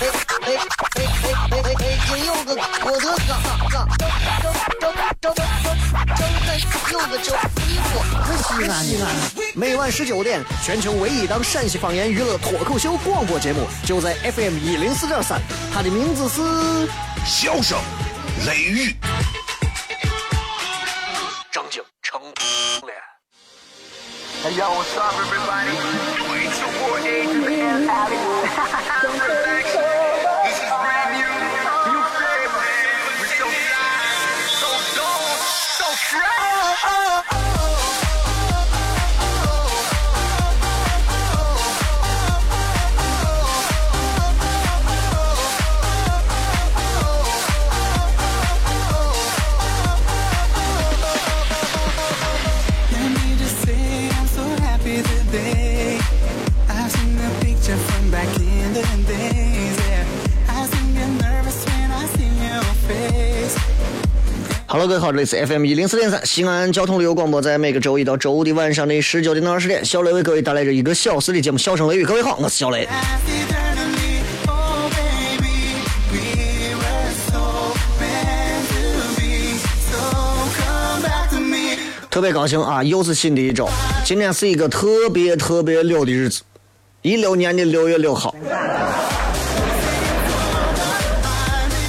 哎哎哎哎哎！金柚子，我的哥哥，周周周周周周周衣服，西安西安。每晚十九点，全球唯一档陕西方言娱乐脱口秀广播节目，就在 FM 一零四点三。它的名字是《笑声雷雨》。张景成脸。Hey yo, what's up, everybody? It's your boy A to Hello，各位好，这里是 FM 一零四点三西安交通旅游广播，在每个周一到周五的晚上的十九点到二十点，小雷为各位带来这一个小时的节目《笑声雷雨》。各位好，我是小雷。特别高兴啊，又是新的一周，今天是一个特别特别溜的日子，一六年的六月六号。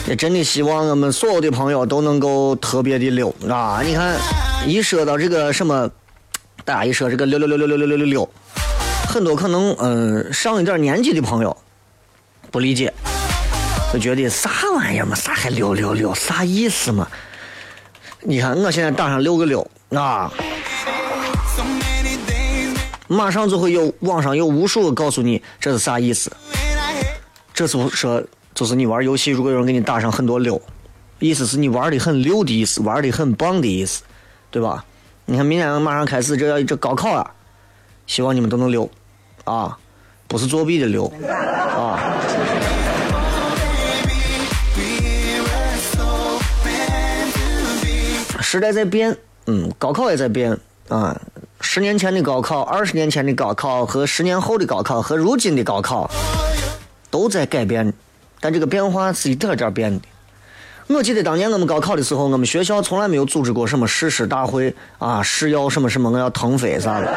也真的希望我们所有的朋友都能够特别的溜啊！你看，一说到这个什么，大家一说这个六六六六六六六六六，很多可能嗯、上一点年纪的朋友不理解，就觉得啥玩意儿嘛，啥还六六六，啥意思嘛？你看我现在打上六个六啊，马上就会有网上有无数个告诉你这是啥意思。这是说就是你玩游戏，如果有人给你打上很多六，意思是你玩的很溜的意思，玩的很棒的意思，对吧？你看明天马上开始这要这高考啊，希望你们都能溜啊，不是作弊的溜啊。时代在变，嗯，高考也在变啊。十年前的高考，二十年前的高考和十年后的高考和如今的高考都在改变，但这个变化是一点点变的。我记得当年我们高考的时候，我们学校从来没有组织过什么誓师大会啊，誓要什么什么我要腾飞啥的。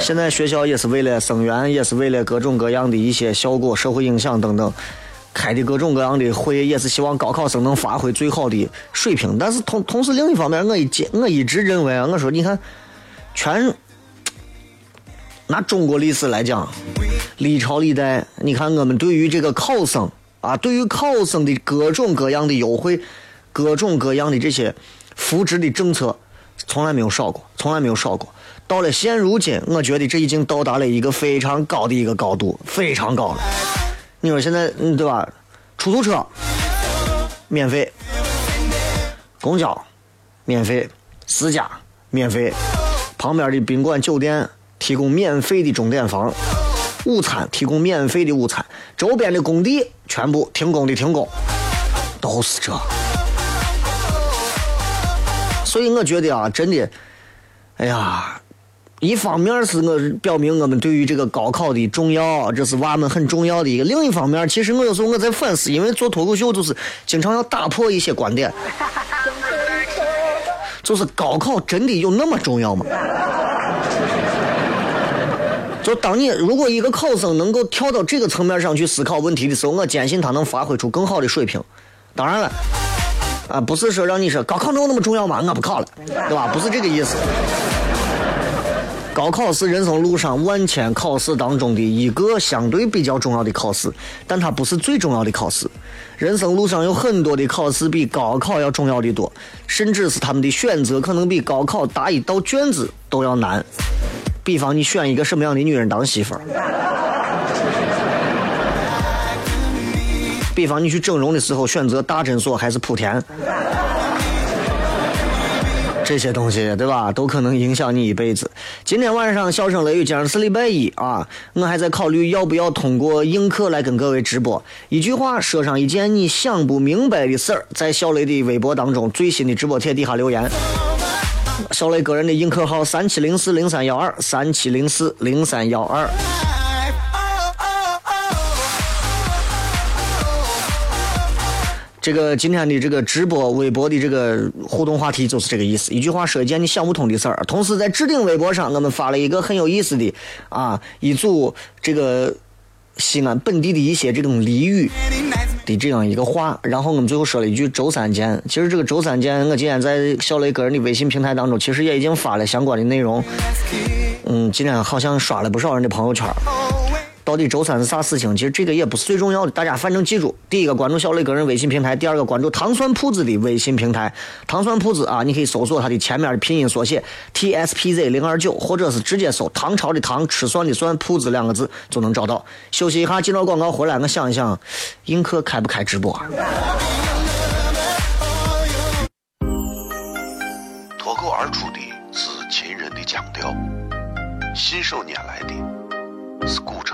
现在学校也是为了生源，也是为了各种各样的一些效果、社会影响等等，开的各种各样的会，也是希望高考生能发挥最好的水平。但是同同时另一方面，我一接我一直认为啊，我说你看，全拿中国历史来讲，历朝历代，你看我们对于这个考生啊，对于考生的各种各样的优惠，各种各样的这些扶植的政策，从来没有少过，从来没有少过。到了现如今，我觉得这已经到达了一个非常高的一个高度，非常高了。你说现在，嗯，对吧？出租车免费，公交免费，私家免费，旁边的宾馆酒店提供免费的钟点房，午餐提供免费的午餐，周边的工地全部停工的停工，都是这。所以我觉得啊，真的，哎呀，一方面是我表明我们对于这个高考的重要，这是娃们很重要的一个；另一方面，其实我有时候我在反思，因为做脱口秀就是经常要打破一些观点，就是高考真的有那么重要吗？就当你如果一个考生能够跳到这个层面上去思考问题的时候，我坚信他能发挥出更好的水平。当然了，啊，不是说让你说高考能有那么重要吗？我不考了，对吧？不是这个意思。高考是人生路上万千考试当中的一个相对比较重要的考试，但它不是最重要的考试。人生路上有很多的考试比高考要重要的多，甚至是他们的选择可能比高考答一道卷子都要难。比方你选一个什么样的女人当媳妇儿，比方你去整容的时候选择大诊所还是莆田，这些东西，对吧？都可能影响你一辈子。今天晚上笑声雷雨，今儿是礼拜一啊，我还在考虑要不要通过映客来跟各位直播。一句话说上一件你想不明白的事儿，在小雷的微博当中最新的直播帖底下留言。小雷个人的映客号三七零四零三幺二三七零四零三幺二。这个今天的这个直播微博的这个互动话题就是这个意思，一句话说一件你想不通的事儿。同时在置顶微博上，我们发了一个很有意思的啊一组这个西安本地的一些这种俚语的这样一个话，然后我们最后说了一句“周三见”。其实这个“周三见”，我今天在小雷个人的微信平台当中，其实也已经发了相关的内容。嗯，今天好像刷了不少人的朋友圈。到底周三是啥事情？其实这个也不是最重要的，大家反正记住：第一个关注小磊个人微信平台，第二个关注糖蒜铺子的微信平台。糖蒜铺子啊，你可以搜索它的前面的拼音缩写 T S P Z 零二九，或者是直接搜唐朝的唐吃蒜的蒜铺子两个字就能找到。休息一下，进到广告回来，我想一想，映客开不开直播？脱口而出的是秦人的腔调，信手拈来的是古城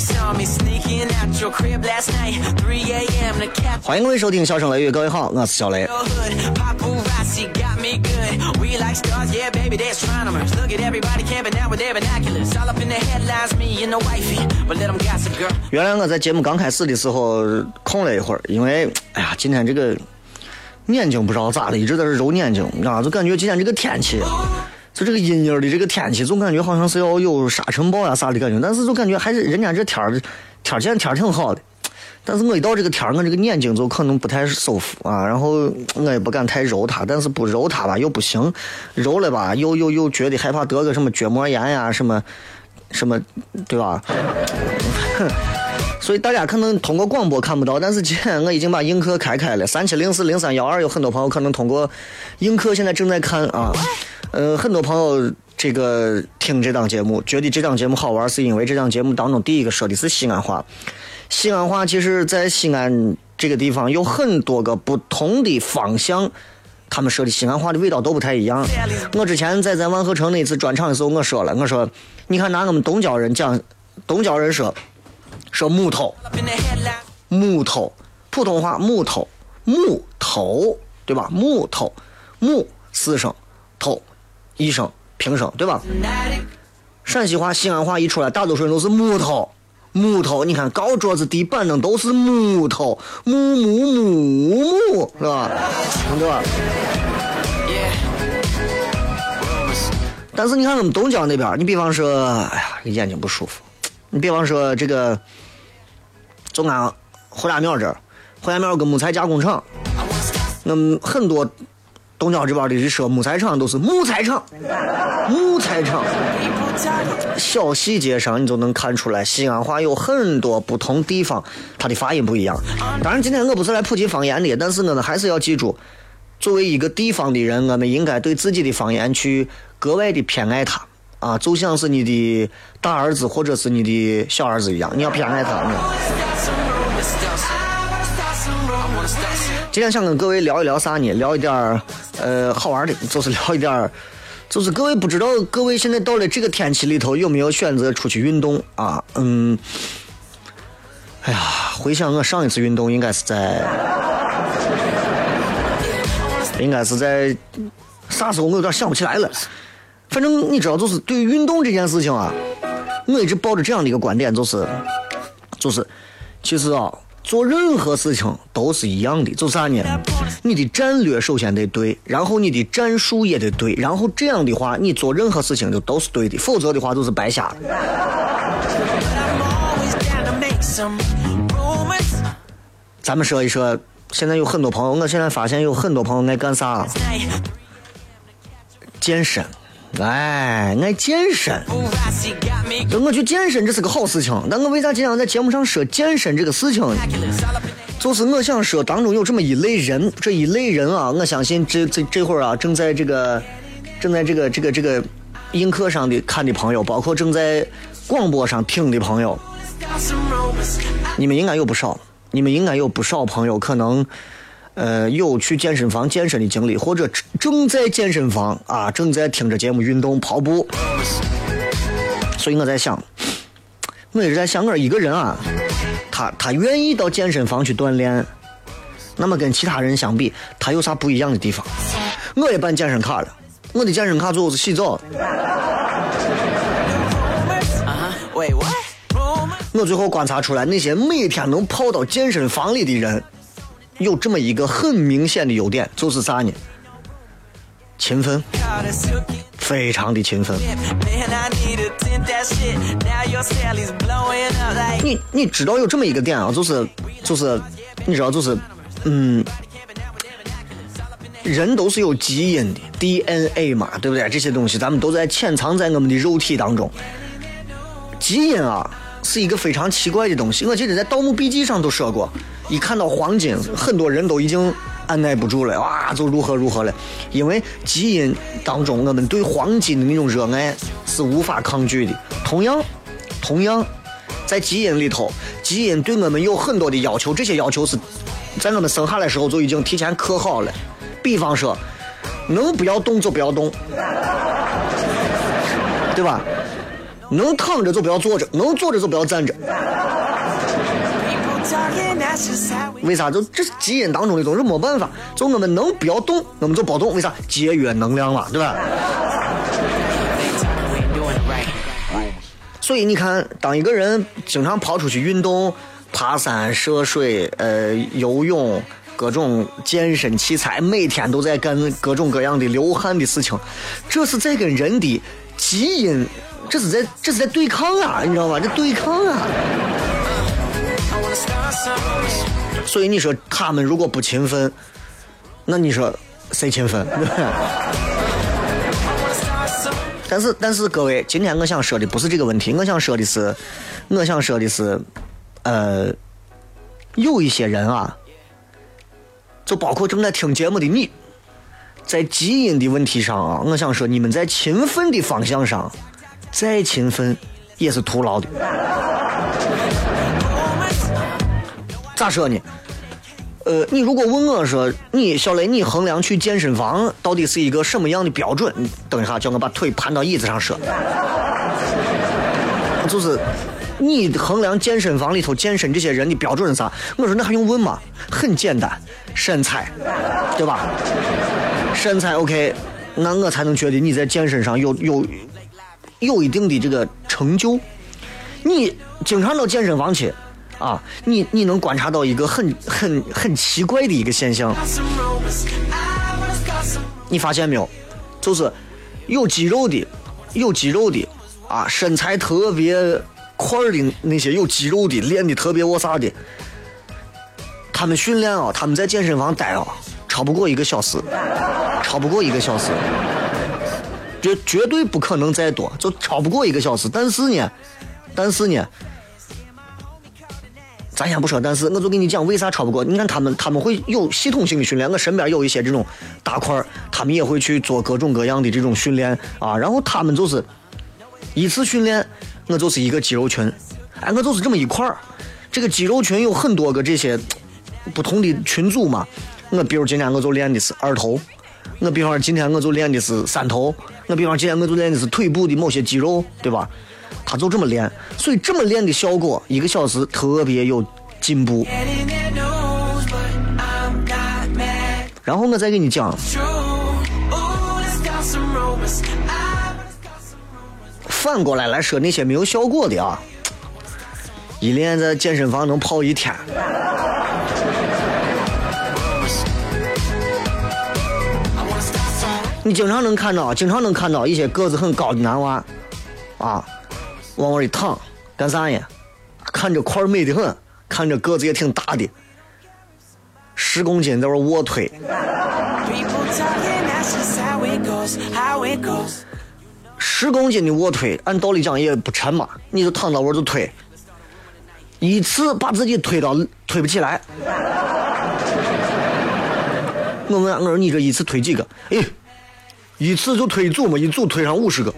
they saw me sneaking out your crib last night, 3 a.m. to cap 欢迎各位收听《笑声雷雨》，各位好，我是小雷。原来我在节目刚开始的时候空了一会儿，因为哎呀，今天这个眼睛不知道咋的，一直在这揉眼睛，你知道吗？就感觉今天这个天气，就这个阴阴的这个天气，总感觉好像是要有沙尘暴呀啥的感觉，但是就感觉还是人家这天儿天儿现在天儿挺好的。但是我一到这个天儿，我这个眼睛就可能不太舒服啊，然后我也不敢太揉它，但是不揉它吧又不行，揉了吧又又又觉得害怕得个什么角膜炎呀什么什么，对吧？哼 所以大家可能通过广播看不到，但是今天我已经把映客开开了，三七零四零三幺二，有很多朋友可能通过映客现在正在看啊，呃，很多朋友这个听这档节目，觉得这档节目好玩，是因为这档节目当中第一个说的是西安话，西安话其实在西安这个地方有很多个不同的方向。他们说的西安话的味道都不太一样。我之前在咱万和城那次专场的时候，我说了，我说，你看拿我们东郊人讲，东郊人说，说木头，木头，普通话木头，木头，对吧？木头，木四声，头一声平声，对吧？陕西话、西安话一出来，大多数人都是木头，木头。你看高桌子、地板凳都是木头，木木木木，是吧？对吧？但是你看我们东郊那边，你比方说，哎呀，眼睛不舒服。你比方说这个，就俺胡家庙这儿，胡家庙有个木材加工厂，那么很多东郊这边的人说木材厂都是木材厂，木材厂。小细节上你就能看出来，西安话有很多不同地方它的发音不一样。当然，今天我不是来普及方言的，但是我们还是要记住，作为一个地方的人，我们应该对自己的方言去格外的偏爱它啊，就像是你的大儿子或者是你的小儿子一样，你要偏爱他。今天想跟各位聊一聊啥呢？聊一点儿呃好玩的，就是聊一点儿，就是各位不知道各位现在到了这个天气里头有没有选择出去运动啊？嗯，哎呀，回想我上一次运动应该是在，应该是在啥时候我有点想不起来了。反正你知道，就是对于运动这件事情啊，我一直抱着这样的一个观点，就是，就是，其实啊，做任何事情都是一样的，就啥呢？你的战略首先得对，然后你的战术也得对，然后这样的话，你做任何事情就都是对的，否则的话就是白瞎。咱们说一说，现在有很多朋友，我现在发现有很多朋友爱干啥？健身，哎，爱健身。那我去健身这是个好事情，但我为啥经常在节目上说健身这个事情呢？就是我想说，当中有这么一类人，这一类人啊，我相信这这这会儿啊，正在这个正在这个这个这个映客上的看的朋友，包括正在广播上听的朋友，你们应该有不少，你们应该有不少朋友可能，呃，有去健身房健身的经历，或者正正在健身房啊，正在听着节目运动跑步。所以我在想，我一直在想，我说一个人啊，他他愿意到健身房去锻炼，那么跟其他人相比，他有啥不一样的地方？我也办健身卡了，我的健身卡最后是洗澡的。Uh-huh. Wait, what? Rumors? 我最后观察出来，那些每天能跑到健身房里的人，有这么一个很明显的优点，就是啥呢？勤奋，非常的勤奋。你你知道有这么一个点啊，就是就是，你知道就是，嗯，人都是有基因的 DNA 嘛，对不对？这些东西咱们都在潜藏在我们的肉体当中。基因啊，是一个非常奇怪的东西。我记得在《盗墓笔记》上都说过，一看到黄金，很多人都已经按耐不住了，哇，就如何如何了。因为基因当中，我们对黄金的那种热爱是无法抗拒的。同样，同样，在基因里头，基因对我们有很多的要求，这些要求是在我们生下来时候就已经提前刻好了。比方说，能不要动就不要动，对吧？能躺着就不要坐着，能坐着就不要站着。为啥？就这是基因当中的东西，没办法。就我们能不要动，我们就不动。为啥？节约能量嘛，对吧？所以你看，当一个人经常跑出去运动、爬山、涉水、呃游泳，各种健身器材，每天都在干各种各样的流汗的事情，这是在跟人的基因，这是在这是在对抗啊，你知道吗？这对抗啊。所以你说他们如果不勤奋，那你说谁勤奋？但是但是各位，今天我想说的不是这个问题，我想说的是，我想说的是，呃，有一些人啊，就包括正在听节目的你，在基因的问题上啊，我想说你们在勤奋的方向上，再勤奋也是徒劳的。咋说呢？呃，你如果问我说，你小雷，你衡量去健身房到底是一个什么样的标准？等一下，叫我把腿盘到椅子上说。就是你衡量健身房里头健身这些人的标准是啥？我说那还用问吗？很简单，身材，对吧？身材 OK，那我才能觉得你在健身上有有有一定的这个成就。你经常到健身房去啊，你你能观察到一个很很很奇怪的一个现象，你发现没有？就是有肌肉的，有肌肉的啊，身材特别块的那些有肌肉的，练的特别我啥的，他们训练啊，他们在健身房待啊，超不过一个小时，超不过一个小时，绝绝对不可能再多，就超不过一个小时。但是呢，但是呢。咱先不说，但是我就跟你讲，为啥超不过？你看他们，他们会有系统性的训练。我身边有一些这种大块儿，他们也会去做各种各样的这种训练啊。然后他们就是一次训练，我就是一个肌肉群，哎，我就是这么一块儿。这个肌肉群有很多个这些不同的群组嘛。我比如今天我就练的是二头，我比方今天我就练的是三头，我比方今天我就练的是腿部的某些肌肉，对吧？他就这么练所以这么练的效果一个小时特别有进步。然后我再给你讲。反过来来说那些没有效果的啊一练在健身房能泡一天。你经常能看到，经常能看到一些个子很高的男娃，啊往那一躺，干啥呀？看着块儿美的很，看着个子也挺大的，十公斤在那卧推，十公斤的卧推，按道理讲也不沉嘛，你就躺到那儿就推，一次把自己推到推不起来。我问我说你这一次推几个？哎，一次就推一组嘛，一组推上五十个。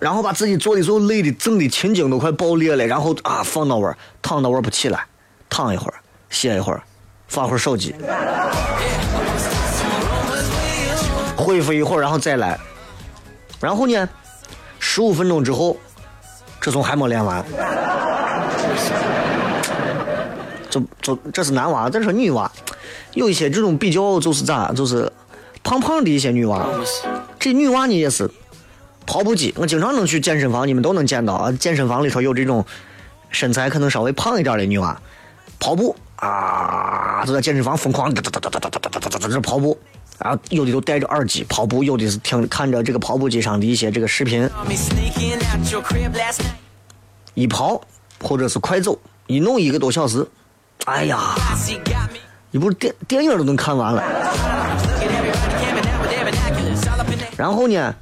然后把自己做的时候累的整的青筋都快爆裂了，然后啊放到那儿，躺到那儿不起来，躺一会儿，歇一会儿，发会儿手机，恢复一会儿，然后再来，然后呢，十五分钟之后，这种还没练完，就就这是男娃，这是女娃，有一些这种比较就是咋，就是胖胖的一些女娃，这女娃呢也是。跑步机，我经常能去健身房，你们都能见到啊。健身房里头有这种身材可能稍微胖一点的女娃，跑步啊，就在健身房疯狂哒哒哒哒哒哒哒哒哒哒哒跑步，然后有的都戴着耳机跑步，有的是听看着这个跑步机上的一些这个视频，一跑或者是快走，一弄一个多小时，哎呀，你不是电电影都能看完了。然后呢，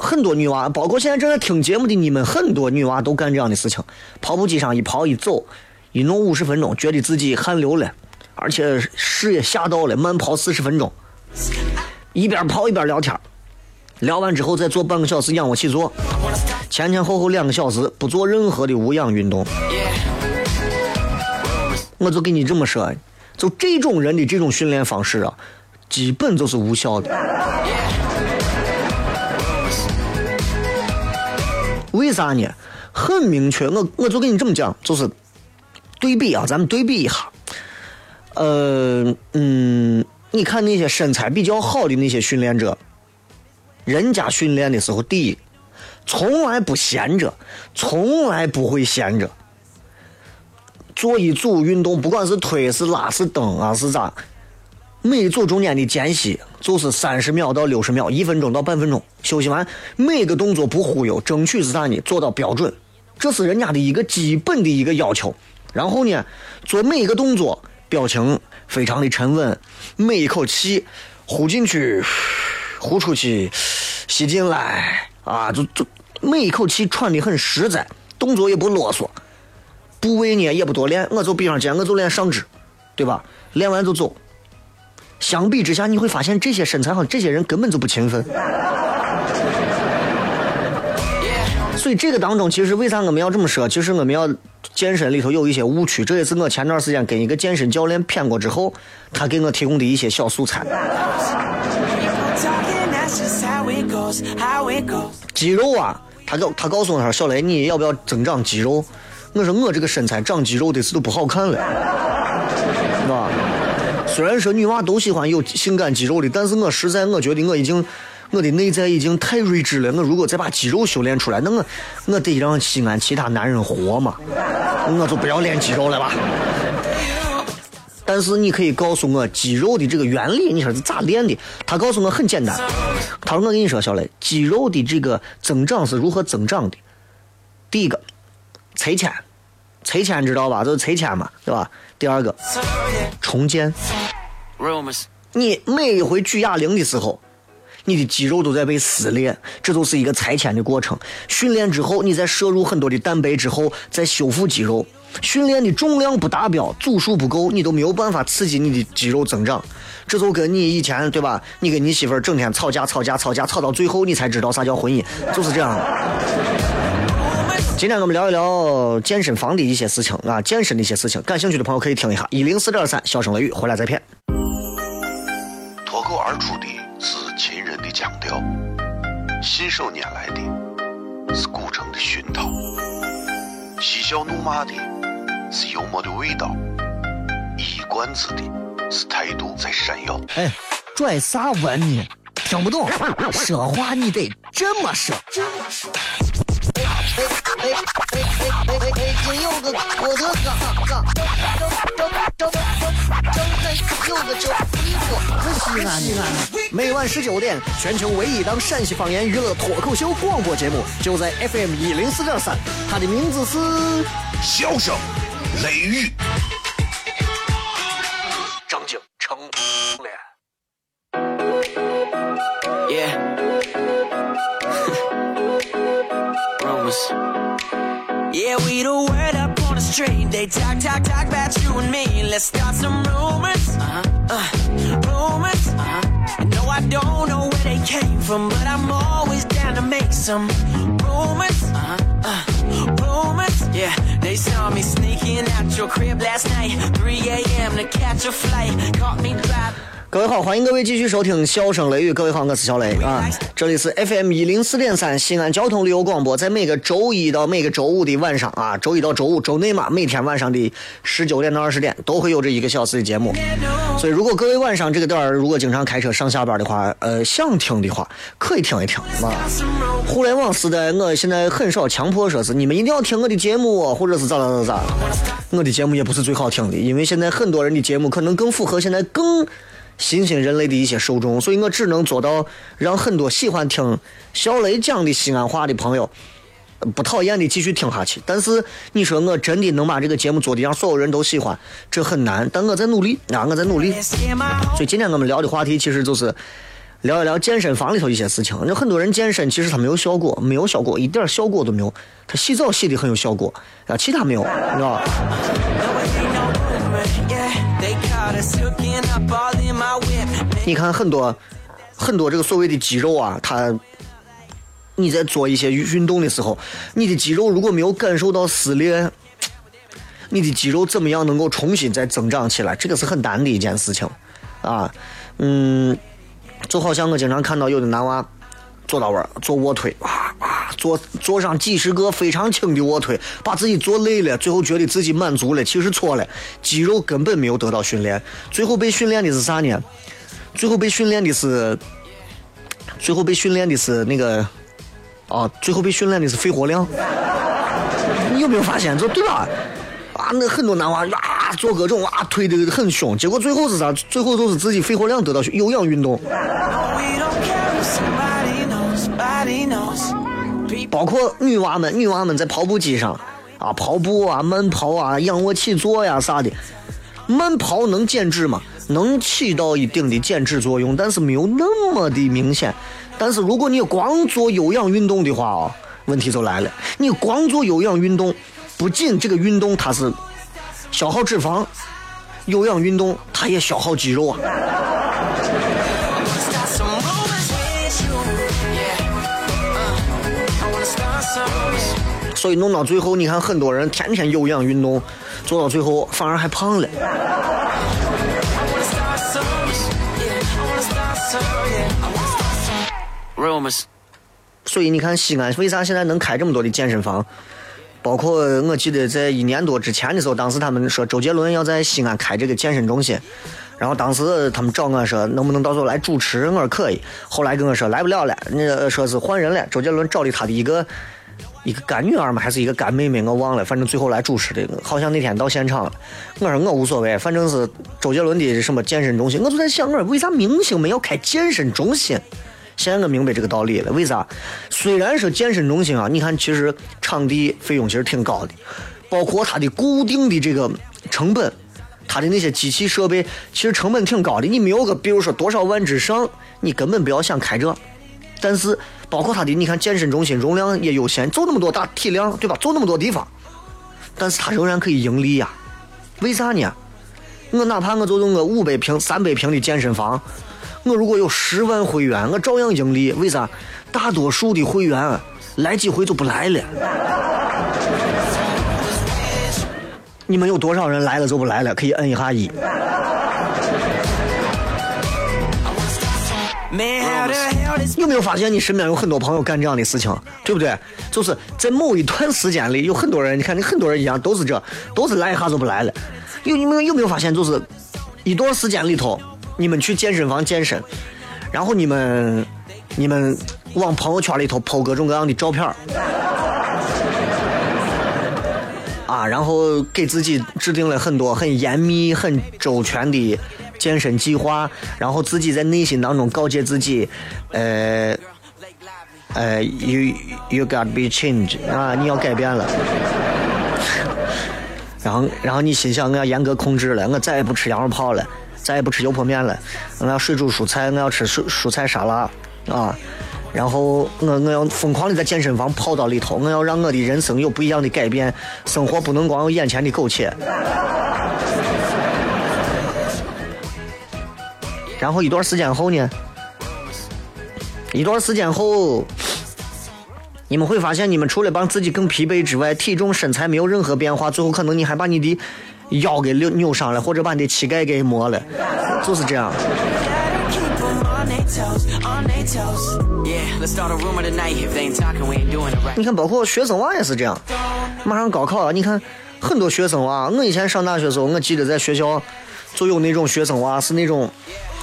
很多女娃，包括现在正在听节目的你们，很多女娃都干这样的事情。跑步机上一跑一走，一弄五十分钟，觉得自己汗流了，而且事也吓到了，慢跑四十分钟，一边跑一边聊天，聊完之后再做半个小时仰卧起坐，前前后后两个小时不做任何的无氧运动。我就跟你这么说，就这种人的这种训练方式啊，基本就是无效的。为啥呢？很明确，我我就跟你这么讲，就是对比啊，咱们对比一下。呃，嗯，你看那些身材比较好的那些训练者，人家训练的时候，第一，从来不闲着，从来不会闲着。做一组运动，不管是推是拉是蹬啊是咋，每一组中间的间隙就是三十秒到六十秒，一分钟到半分钟，休息完每个动作不忽悠，争取是啥呢？做到标准，这是人家的一个基本的一个要求。然后呢，做每一个动作，表情非常的沉稳，每一口气呼进去，呼出去，吸进来啊，就就每一口气喘的很实在，动作也不啰嗦。部位呢也不多练，我就比上肩，我就练上肢，对吧？练完就走。相比之下，你会发现这些身材好，这些人根本就不勤奋。所以这个当中，其实为啥我们要这么说？其实我们要健身里头有一些误区，这也是我前段时间跟一个健身教练谝过之后，他给我提供的一些小素材。肌肉啊，他告他告诉我说小雷，你要不要增长肌肉？我说我这个身材长肌肉的是都不好看了，虽然说女娃都喜欢有性感肌肉的，但是我实在我觉得我已经我的内在已经太睿智了。我如果再把肌肉修炼出来，那我我得让西安其他男人活嘛，我就不要练肌肉了吧。但是你可以告诉我肌肉的这个原理，你说是咋练的？他告诉我很简单，他说我跟你说，小雷，肌肉的这个增长是如何增长的？第一个，拆迁，拆迁知道吧？就是拆迁嘛，对吧？第二个，重建。你每一回举哑铃的时候，你的肌肉都在被撕裂，这就是一个拆迁的过程。训练之后，你再摄入很多的蛋白之后，再修复肌肉。训练的重量不达标，组数不够，你都没有办法刺激你的肌肉增长。这就跟你以前对吧？你跟你媳妇儿整天吵架、吵架、吵架，吵到最后你才知道啥叫婚姻，就是这样的。今天我们聊一聊健身房的一些事情啊，健身的一些事情。感兴趣的朋友可以听一下一零四点三笑声雷雨，回来再片。脱口而出的是秦人的腔调，信手拈来的是古城的熏陶，嬉笑怒骂的是幽默的味道，一冠子的是态度在闪耀。哎，拽啥文呢？听不懂，说话你得这么说。哎哎哎哎哎哎，北京有个郭德纲，纲，张张张张张张有个叫李波，西安西安，每晚十九点，全球唯一档陕西方言娱乐脱口秀广播节目，就在 FM 一零四点三，它的名字是笑声雷雨，张景成脸。Yeah, we the word up on the street. They talk, talk, talk about you and me. Let's start some rumors. Uh-huh. Uh, rumors. Uh-huh. No, I don't know where they came from, but I'm always down to make some rumors. Uh-huh. Uh, rumors. Yeah, they saw me sneaking out your crib last night. 3 a.m. to catch a flight. Caught me driving. 各位好，欢迎各位继续收听《笑声雷雨》。各位好，我是小雷啊，这里是 FM 一零四点三西安交通旅游广播，在每个周一到每个周五的晚上啊，周一到周五周内嘛，每天晚上的十九点到二十点都会有这一个小时的节目。所以，如果各位晚上这个点儿如果经常开车上下班的话，呃，想听的话可以听一听啊。互联网时代，我现在很少强迫说是你们一定要听我的节目，或者是咋咋咋咋。我的节目也不是最好听的，因为现在很多人的节目可能更符合现在更。新兴人类的一些受众，所以我只能做到让很多喜欢听小雷讲的西安话的朋友呃不讨厌的继续听下去。但是你说我真的能把这个节目做的让所有人都喜欢，这很难。但我在努力啊，我在努力。所以今天我们聊的话题其实就是聊一聊健身房里头一些事情。有很多人健身其实他没有效果，没有效果，一点效果都没有。他洗澡洗的很有效果，啊，其他没有，你知道吧？你看很多很多这个所谓的肌肉啊，它你在做一些运动的时候，你的肌肉如果没有感受到撕裂，你的肌肉怎么样能够重新再增长起来？这个是很难的一件事情啊。嗯，就好像我经常看到有的男娃做到位儿做卧推，啊啊，做做上几十个非常轻的卧推，把自己做累了，最后觉得自己满足了，其实错了，肌肉根本没有得到训练，最后被训练的是啥呢？最后被训练的是，最后被训练的是那个，啊，最后被训练的是肺活量。你有没有发现？这对吧？啊，那很多男娃啊做各种啊推的很凶，结果最后是啥？最后都是自己肺活量得到有氧运动。包括女娃们，女娃们在跑步机上啊跑步啊、慢跑啊、仰卧起坐呀啥的，慢跑能减脂吗？能起到一定的减脂作用，但是没有那么的明显。但是如果你光做有氧运动的话啊，问题就来了。你光做有氧运动，不仅这个运动它是消耗脂肪，有氧运动它也消耗肌肉啊。所以弄到最后，你看很多人天天有氧运动，做到最后反而还胖了。所以你看西安为啥现在能开这么多的健身房？包括我记得在一年多之前的时候，当时他们说周杰伦要在西安开这个健身中心，然后当时他们找我说能不能到时候来主持，我说可以。后来跟我说来不了了，那说是换人了。周杰伦找的他的一个一个干女儿嘛，还是一个干妹妹，我忘了，反正最后来主持的，好像那天到现场了。我说我无所谓，反正是周杰伦的什么健身中心，我就在想，我说为啥明星们要开健身中心？现在我明白这个道理了，为啥？虽然说健身中心啊，你看其实场地费用其实挺高的，包括它的固定的这个成本，它的那些机器设备，其实成本挺高的。你没有个比如说多少万之上，你根本不要想开这。但是包括它的，你看健身中心容量也有限，就那么多大体量，对吧？就那么多地方，但是它仍然可以盈利呀、为啥呢？我哪怕我就用个五百平、三百平的健身房，我如果有十万会员，我照样盈利。为啥？大多数的会员来几回就不来了。你们有多少人来了就不来了？可以摁一下一。有没有发现你身边有很多朋友干这样的事情，对不对？就是在某一段时间里，有很多人，你看，你很多人一样都是这，都是来一下就不来了。有你们有没有发现，就是一段时间里头，你们去健身房健身，然后你们你们往朋友圈里头抛各种各样的照片啊，然后给自己制定了很多很严密、很周全的健身计划，然后自己在内心当中告诫自己，呃呃，you you got to be changed 啊，你要改变了。然后，然后你心想，我要严格控制了，我再也不吃羊肉泡了，再也不吃油泼面了，我要水煮蔬菜，我要吃蔬蔬菜沙拉啊。然后我我要疯狂的在健身房泡到里头，我要让我的人生有不一样的改变，生活不能光有眼前的苟且。然后一段时间后呢，一段时间后，你们会发现，你们除了让自己更疲惫之外，体重、身材没有任何变化，最后可能你还把你的腰给扭扭伤了，或者把你的膝盖给磨了，就是这样。你看，包括学生娃也是这样。马上高考了，你看很多学生娃，我以前上大学的时候，我记得在学校就有那种学生娃是那种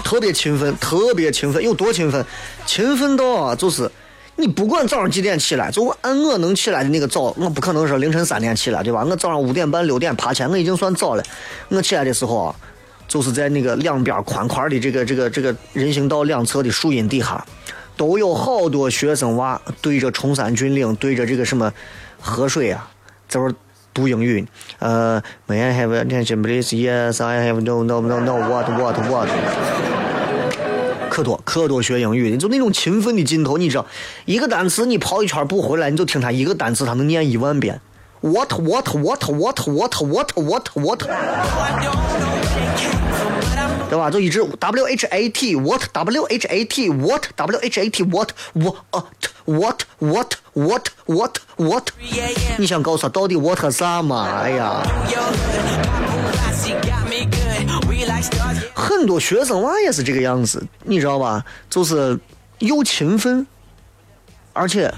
特别勤奋，特别勤奋，有多勤奋？勤奋到啊，就是你不管早上几点起来，就按我能起来的那个早，我不可能说凌晨三点起来，对吧？我早上五点半六点爬起来，我已经算早了。我起来的时候啊，就是在那个两边宽宽的这个这个这个人行道两侧的树荫底下，都有好多学生娃对着崇山峻岭，对着这个什么河水啊，在这儿读英语。呃，May I have attention, please? Yes, I have. No, no, no, no. What, what, what? 可多可多学英语的，就那种勤奋的劲头，你知道，一个单词你跑一圈不回来，你就听他一个单词，他能念一万遍。What, what, what, what, what, what, what, what. 对吧？就一直 W H A T what W H A T what W H A T what what what what what what what 你想告诉他到底 what 啥嘛？哎呀。很多学生娃也是这个样子你知道吧？就是又勤奋而且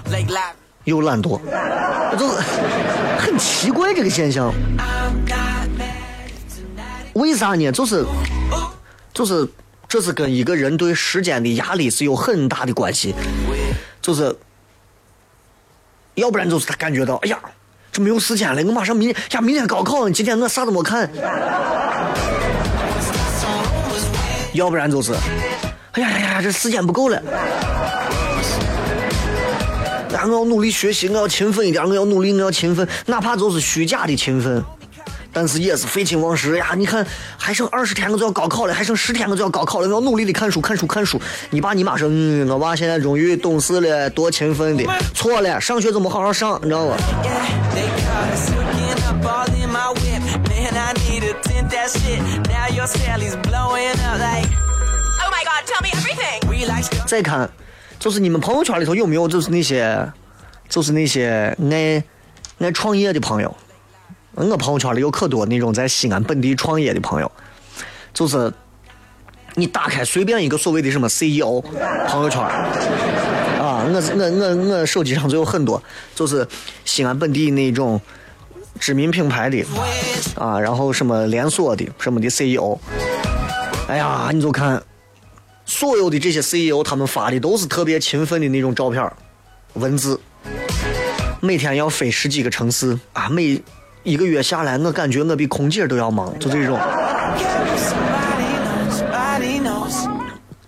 又懒惰。就是很奇怪这个现象。为啥呢？就是就是这是跟一个人对时间的压力是有很大的关系。就是要不然就是他感觉到，哎呀，这没有时间了，我马上明天呀，明天高考，今天我啥都没看。要不然就是，哎呀呀呀，这时间不够了。然后我要努力学习，我要勤奋一点，我要努力，我要勤奋，哪怕就是虚假的勤奋，但是也是废寝忘食呀！你看，还剩二十天我就要高考了，还剩十天我就要高考了，我要努力的看书，看书，看书。你爸你妈说，嗯，我娃现在终于懂事了，多勤奋的。错了，上学怎么好好上，你知道吧？Yeah, they caught us hooking up all in my whip. Man, I need to tint that shit. Now your Sally's blowing up like. Oh my god, tell me everything. We like stars. 再看，就是你们朋友圈里头有没有就是那些，就是那些爱爱创业的朋友？我朋友圈里有可多那种在西安本地创业的朋友，就是你打开随便一个所谓的什么 CEO 朋友圈啊，我我我我手机上就有很多，就是西安本地那种知名品牌的啊，然后什么连锁的什么的 CEO，哎呀，你就看。所有的这些 CEO 他们发的都是特别勤奋的那种照片文字，每天要飞十几个城市啊，每一个月下来，我感觉我比空姐都要忙，就这种。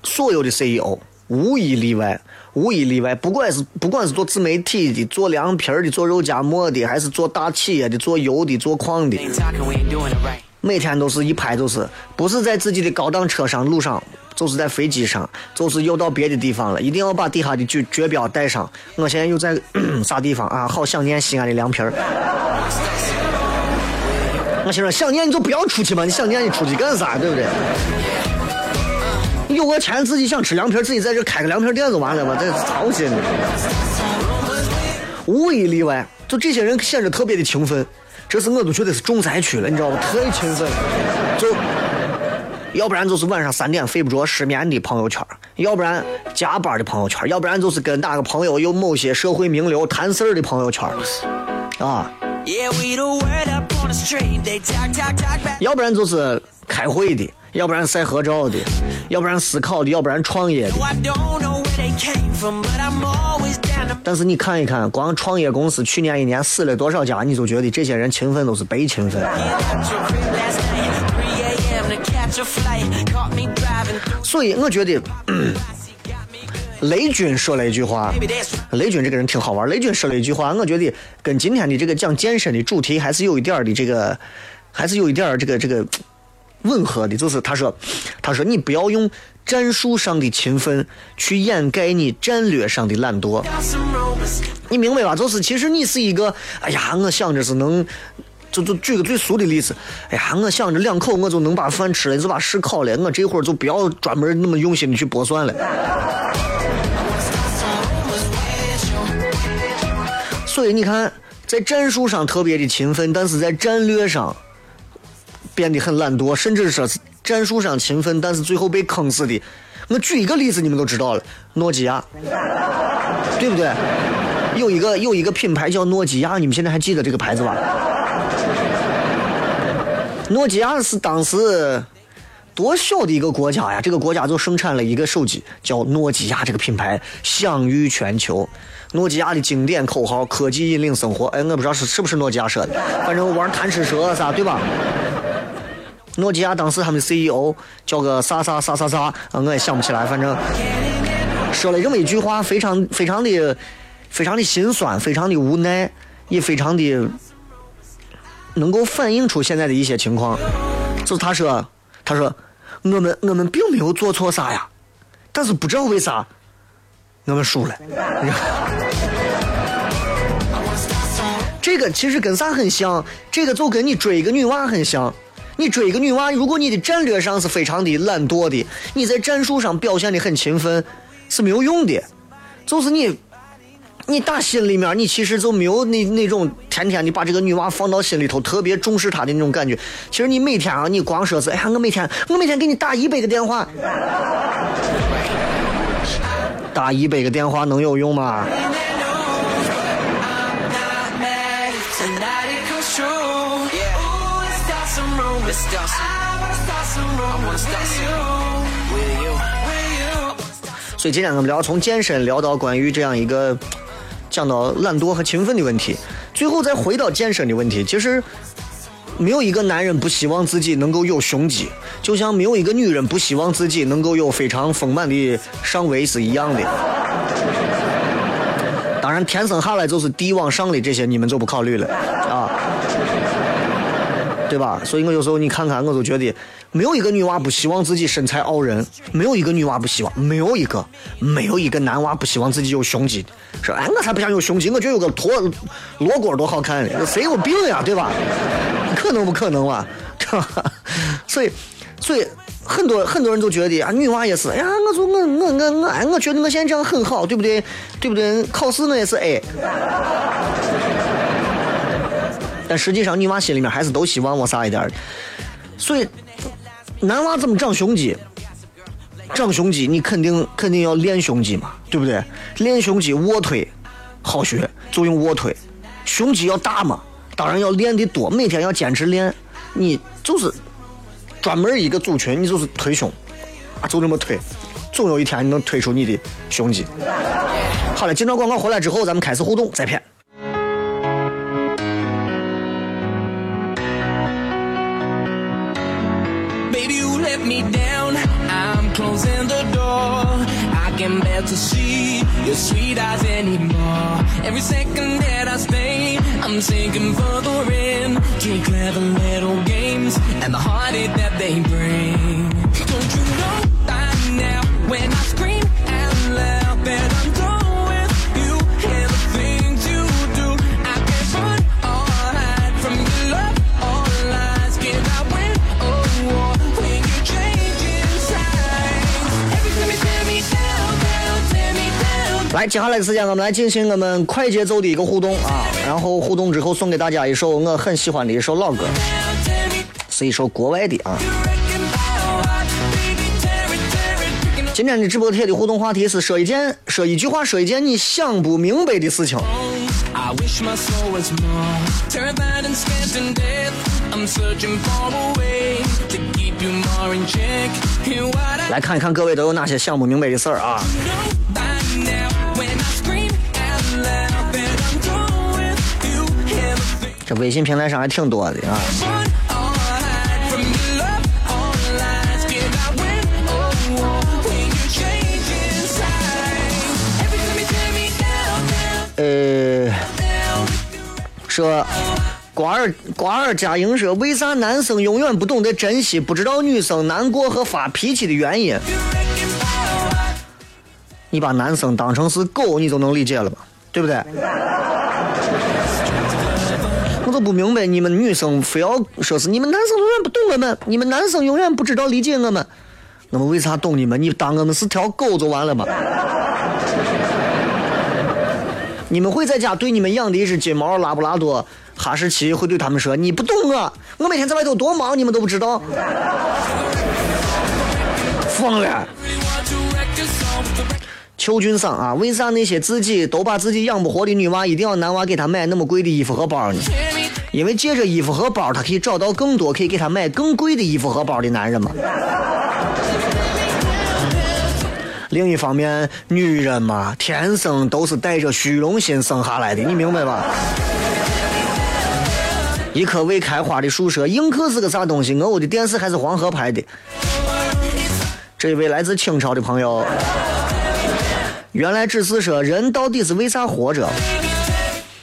所有的 CEO 无一例外，无一例外，不管是不管是做自媒体的、做凉皮的、做肉夹馍的，还是做大企业的、做油的、做矿的，每天都是一拍，就是不是在自己的高档车上路上，就是在飞机上，就是又到别的地方了，一定要把底下的绝绝标带上。我现在又在 啥地方啊？好想念西安的凉皮儿。我心说想念你就不要出去嘛，你想念你出去干啥？对不对？你有个钱自己想吃凉皮，自己在这开个凉皮店就完了嘛，这操心的。无一例外，就这些人显得特别的勤奋，这是我都觉得是重灾区了，你知道吧？太勤奋了，就要不然就是晚上三点睡不着失眠的朋友圈，要不然加班的朋友圈，要不然就是跟哪个朋友有某些社会名流谈事儿的朋友圈，啊，要不然就是开会的，要不然晒合照的，要不然思考的，要不然创业的。但是你看一看，光创业公司去年一年死了多少家，你就觉得这些人勤奋都是白勤奋。get out your crib last night. 3 a.m. to catch a flight. Caught me driving through 所以我觉得，嗯雷军说了一句话，雷军这个人挺好玩。雷军说了一句话，我觉得跟今天的这个讲健身的主题还是有一点的这个，还是有一点这个这个吻合的。就是他说，他说你不要用战术上的勤奋去掩盖你战略上的懒惰。你明白吧？就是其实你是一个，哎呀，我想着是能，就就举个最俗的例子，哎呀，我想着两口我就能把饭吃了，就把事考了，我这会儿就不要专门那么用心的去剥蒜了。所以你看，在战术上特别的勤奋，但是在战略上变得很懒惰，甚至说是战术上勤奋，但是最后被坑死的。我举一个例子，你们都知道了，诺基亚，对不对？有一个有一个品牌叫诺基亚，你们现在还记得这个牌子吧？诺基亚是当时多小的一个国家呀？这个国家就生产了一个手机，叫诺基亚，这个品牌享誉全球。诺基亚的经典口号“科技引领生活”，哎，我不知道是是不是诺基亚说的，反正玩贪吃蛇啥，对吧？诺基亚当时他们的 CEO 叫个啥啥啥啥啥，我也想不起来，反正说了这么一句话，非常非常的非常的心酸，非常的无奈，也非常的能够反映出现在的一些情况。就是他说，他说我们我们并没有做错啥呀，但是不知道为啥我们输了。这个其实跟啥很像？这个就跟你追一个女娃很像。你追一个女娃，如果你的战略上是非常的懒惰的，你在战术上表现的很勤奋，是没有用的。就是你，你打心里面，你其实就没有那那种天天你把这个女娃放到心里头，特别重视她的那种感觉。其实你每天啊，你光说是，哎呀，我每天我每天给你打一百个电话，打一百个电话能有用吗.所以今天我们聊从健身聊到关于这样一个讲到懒惰和勤奋的问题，最后再回到健身的问题。其实没有一个男人不希望自己能够有胸肌，就像没有一个女人不希望自己能够有非常丰满的上围是一样的。当然，天生下来就是低往上的这些你们就不考虑了啊，对吧？所以我有时候你看看，我就觉得没有一个女娃不希望自己身材傲人，没有一个女娃不希望，没有一个，没有一个男娃不希望自己有胸肌的。说，哎，我才不想有胸肌，我觉得有个驼罗锅多好看呢，谁有病呀，对吧？可能不可能嘛？对吧？所以，所以很多很多人都觉得啊，女娃也是，哎呀，我说我我我我，哎，我觉得我现在这样很好，对不对？对不对？考试我也是 A。但实际上，女娃心里面还是都希望我啥一点的。所以，男娃怎么长胸肌？长胸肌，你肯定肯定要练胸肌嘛，对不对？练胸肌，卧推好学，就用卧推。胸肌要大嘛，当然要练的多，每天要坚持练。你就是专门一个组群，你就是推胸，啊，就这么推，总有一天你能推出你的胸肌。好了，进段广告回来之后，咱们开始互动，再片。Closing the door. I can't bear to see your sweet eyes anymore. Every second that I stay, I'm sinking further in to clever little games and the heartache that they bring. Don't you know by now when I scream out loud that I'm done 来，接下来的时间，我们来进行我们快节奏的一个互动啊，然后互动之后送给大家一首我很喜欢的一首老歌，是一首国外的啊。今天的直播间的互动话题是说一件，说一句话，说一件你想不明白的事情。来看一看各位都有哪些想不明白的事儿啊。这微信平台上还挺多的啊。呃，说，瓜儿瓜儿佳莹说，为啥男生永远不懂得珍惜，不知道女生难过和发脾气的原因？你把男生当成是狗，你就能理解了吧？对不对？不明白，你们女生非要说是你们男生永远不懂我们，你们男生永远不知道理解我们。那么为啥懂你们？你当我们是条狗就完了吗？你们会在家对你们养的一只金毛拉布拉多、哈士奇，会对他们说：“你不懂我，我每天在外头多忙，你们都不知道。”疯了！邱俊桑啊，为啥那些自己都把自己养不活的女娃，一定要男娃给她买那么贵的衣服和包呢？因为借着衣服和包，她可以找到更多可以给她买更贵的衣服和包的男人嘛。另一方面，女人嘛，天生都是带着虚荣心生下来的，你明白吧？一棵未开花的树说：“映客是个啥东西？我屋的电视还是黄河拍的。”这位来自清朝的朋友，原来只是说人到底是为啥活着？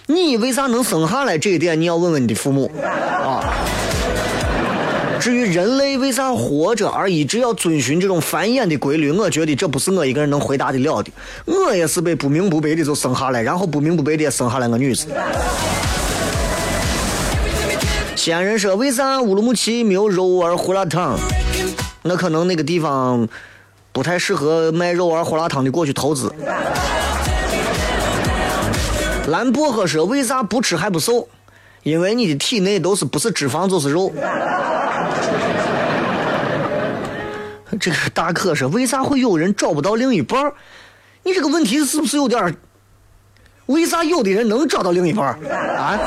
你为啥能生下来？这一点你要问问你的父母啊。至于人类为啥活着而一直要遵循这种繁衍的规律，我觉得这不是我一个人能回答得了的。我也是被不明不白的就生下来，然后不明不白的也生下来个女子。西安人说，为啥乌鲁木齐没有肉丸胡辣汤？那可能那个地方不太适合卖肉丸胡辣汤的过去投资。蓝薄荷说，为啥不吃还不瘦？因为你的体内都是不是脂肪就是肉。这个大可说，为啥会有人找不到另一半？你这个问题是不是有点？为啥有的人能找到另一半啊？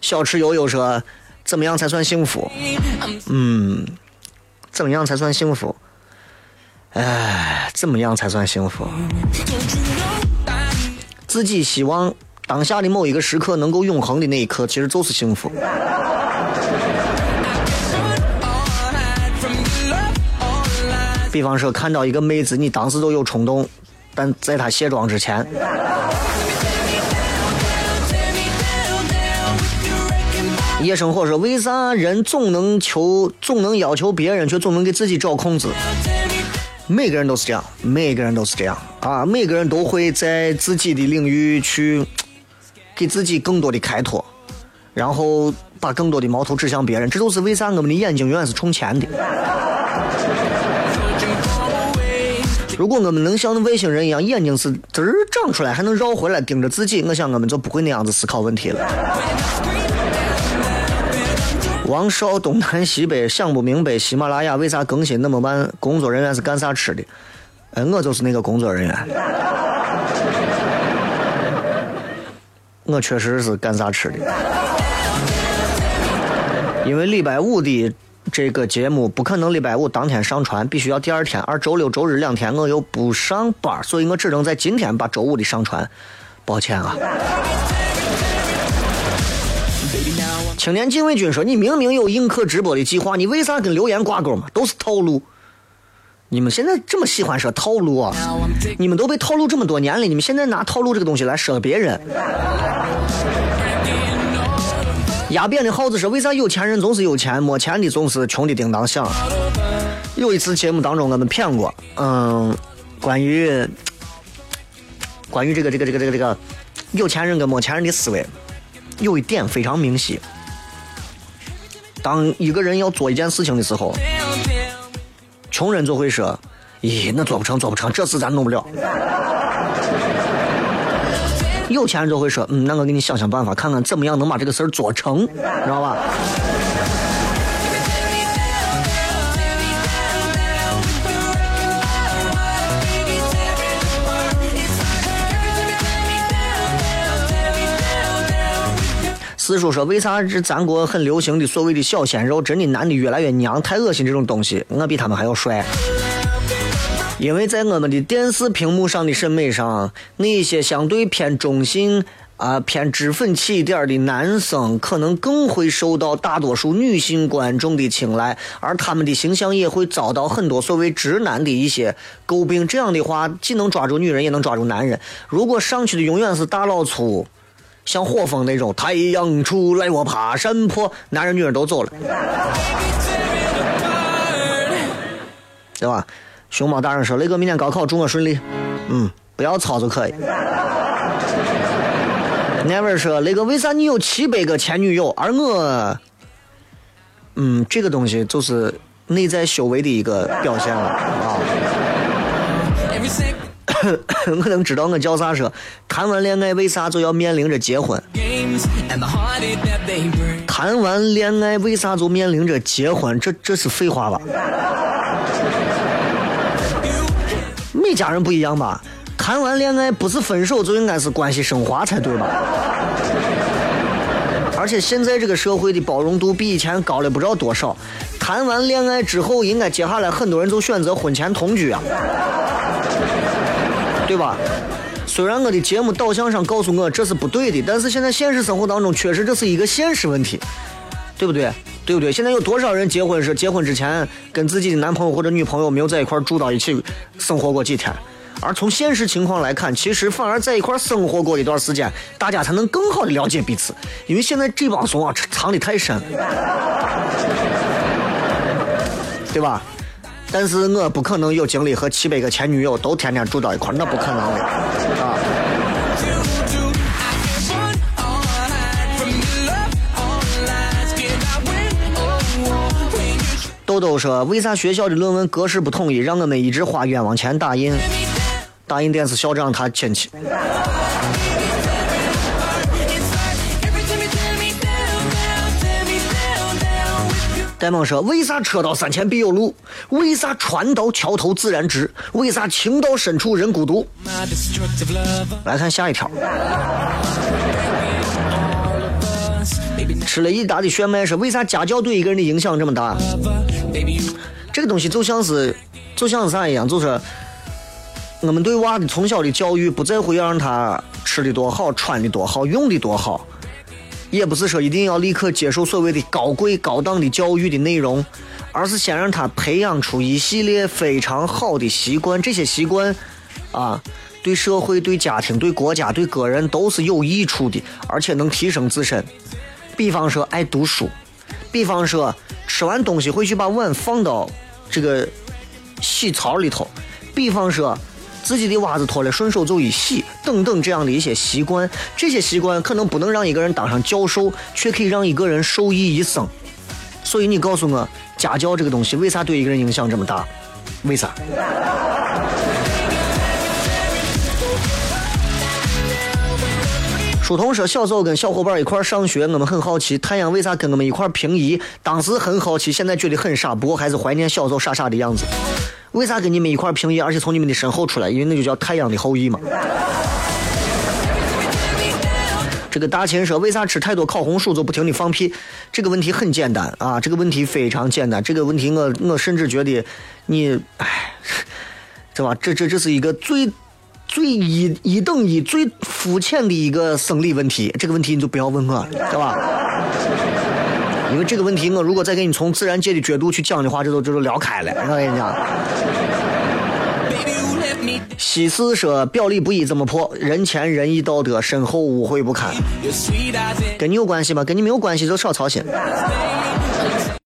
小吃悠悠说，怎么样才算幸福？嗯，怎么样才算幸福？哎，怎么样才算幸福？自己希望当下的某一个时刻能够永恒的那一刻，其实就是幸福。比方说，看到一个妹子，你当时都有冲动，但在她卸妆之前，Tear me down, down with your wrecking ball. 夜生活说，为啥人总能求，总能要求别人，却总能给自己找空子？每个人都是这样，每个人都是这样啊！每个人都会在自己的领域去给自己更多的开拓，然后把更多的矛头指向别人。这就是为啥我们的眼睛永远是冲前的。如果我们能像外星人一样，眼睛是滋儿长出来，还能绕回来盯着自己，我想我们就不会那样子思考问题了。王少东南西北想不明白，喜马拉雅为啥更新那么慢？工作人员是干啥吃的？哎，我就是那个工作人员。我确实是干啥吃的，因为礼拜五的这个节目不可能礼拜五当天上传，必须要第二天，而周六周日两天我又不上班，所以我只能在今天把周五的上传。抱歉啊。青年禁卫军说：“你明明有映客直播的计划，你为啥跟留言挂钩嘛？都是套路。你们现在这么喜欢说套路啊？你们都被套路这么多年了，你们现在拿套路这个东西来说别人。”压扁的耗子说：“为啥有钱人总是有钱，没钱的总是穷的叮当响？”有一次节目当中，我们骗过，嗯，关于关于这个这个这个这个这个有钱人跟没钱人的思维，有一点非常明晰。当一个人要做一件事情的时候，穷人就会说：“咦，那做不成，做不成，这事咱弄不了。”有钱人就会说：“嗯，那我给你想想办法，看看怎么样能把这个事儿做成，知道吧？”四叔说：“为啥这咱国很流行的所谓的小鲜肉，真的男的越来越娘，太恶心这种东西，我比他们还要帅。”因为在我们的电视屏幕上的审美上，那些相对偏中性啊、偏脂粉气一点的男生，可能更会受到大多数女性观众的青睐，而他们的形象也会遭到很多所谓直男的一些诟病。这样的话，既能抓住女人，也能抓住男人。如果上去的永远是大老粗。像火风那种，太阳出来我爬山坡，男人女人都走了，对吧？熊猫大人说：“雷哥，明天高考祝我顺利。”嗯，不要操就可以。Never 说：“雷哥，为啥你有七百个前女友，而我……嗯，这个东西就是内在修为的一个表现了啊。” 我能知道我叫啥说，谈完恋爱为啥就要面临着结婚？谈完恋爱为啥就面临着结婚？这这是废话吧？每家人不一样吧？谈完恋爱不是分手就应该是关系升华才对吧？而且现在这个社会的包容度比以前高了不知道多少。谈完恋爱之后，应该接下来很多人就选择婚前同居啊。对吧？虽然我的节目导向上告诉我这是不对的，但是现在现实生活当中确实这是一个现实问题，对不对？对不对？现在有多少人结婚是结婚之前跟自己的男朋友或者女朋友没有在一块住到一起生活过几天？而从现实情况来看，其实反而在一块生活过一段时间，大家才能更好的了解彼此。因为现在这帮怂啊藏的太深，对吧？但是我不可能有精力和七百个前女友都天天住到一块，那不可能的啊！豆豆说：“为啥学校的论文格式不统一，让我们一直花冤枉钱打印？打印店是校长他亲戚。”戴蒙说：“为啥车到山前必有路？为啥船到桥头自然直？为啥情到深处人孤独？”来看下一条。吃了一打的炫迈说：“为啥家教对一个人的影响这么大？”这个东西就像是，就像是啥一样，就是我们对娃的从小的教育，不在乎要让他吃的多好，穿的多好，用的多好。也不是说一定要立刻接受所谓的高贵高档的教育的内容，而是先让他培养出一系列非常好的习惯，这些习惯，啊，对社会、对家庭、对国家、对个人都是有益处的，而且能提升自身。比方说爱读书，比方说吃完东西会去把碗放到这个洗槽里头，比方说。自己的袜子脱了，顺手就一洗，等等这样的一些习惯，这些习惯可能不能让一个人当上教授，却可以让一个人受益一生。所以你告诉我，家教这个东西为啥对一个人影响这么大？为啥？书童说，小时候跟小伙伴一块上学，我们很好奇太阳为啥跟我们一块平移。当时很好奇，现在觉得很傻，不过还是怀念小时候傻傻的样子。为啥跟你们一块平移，而且从你们的身后出来？因为那就叫太阳的后裔嘛。这个大秦说，为啥吃太多烤红薯就不停的放屁？这个问题很简单啊，这个问题非常简单。这个问题我我甚至觉得你，哎，对吧？这这这是一个最最一一等一最肤浅的一个生理问题。这个问题你就不要问我了，对吧？因为这个问题，我如果再给你从自然界的角度去讲的话，这都这都聊开了。我跟你讲，西四说表里不一怎么破？人前仁义道德，身后污秽不堪。跟你有关系吗？跟你没有关系就少操心。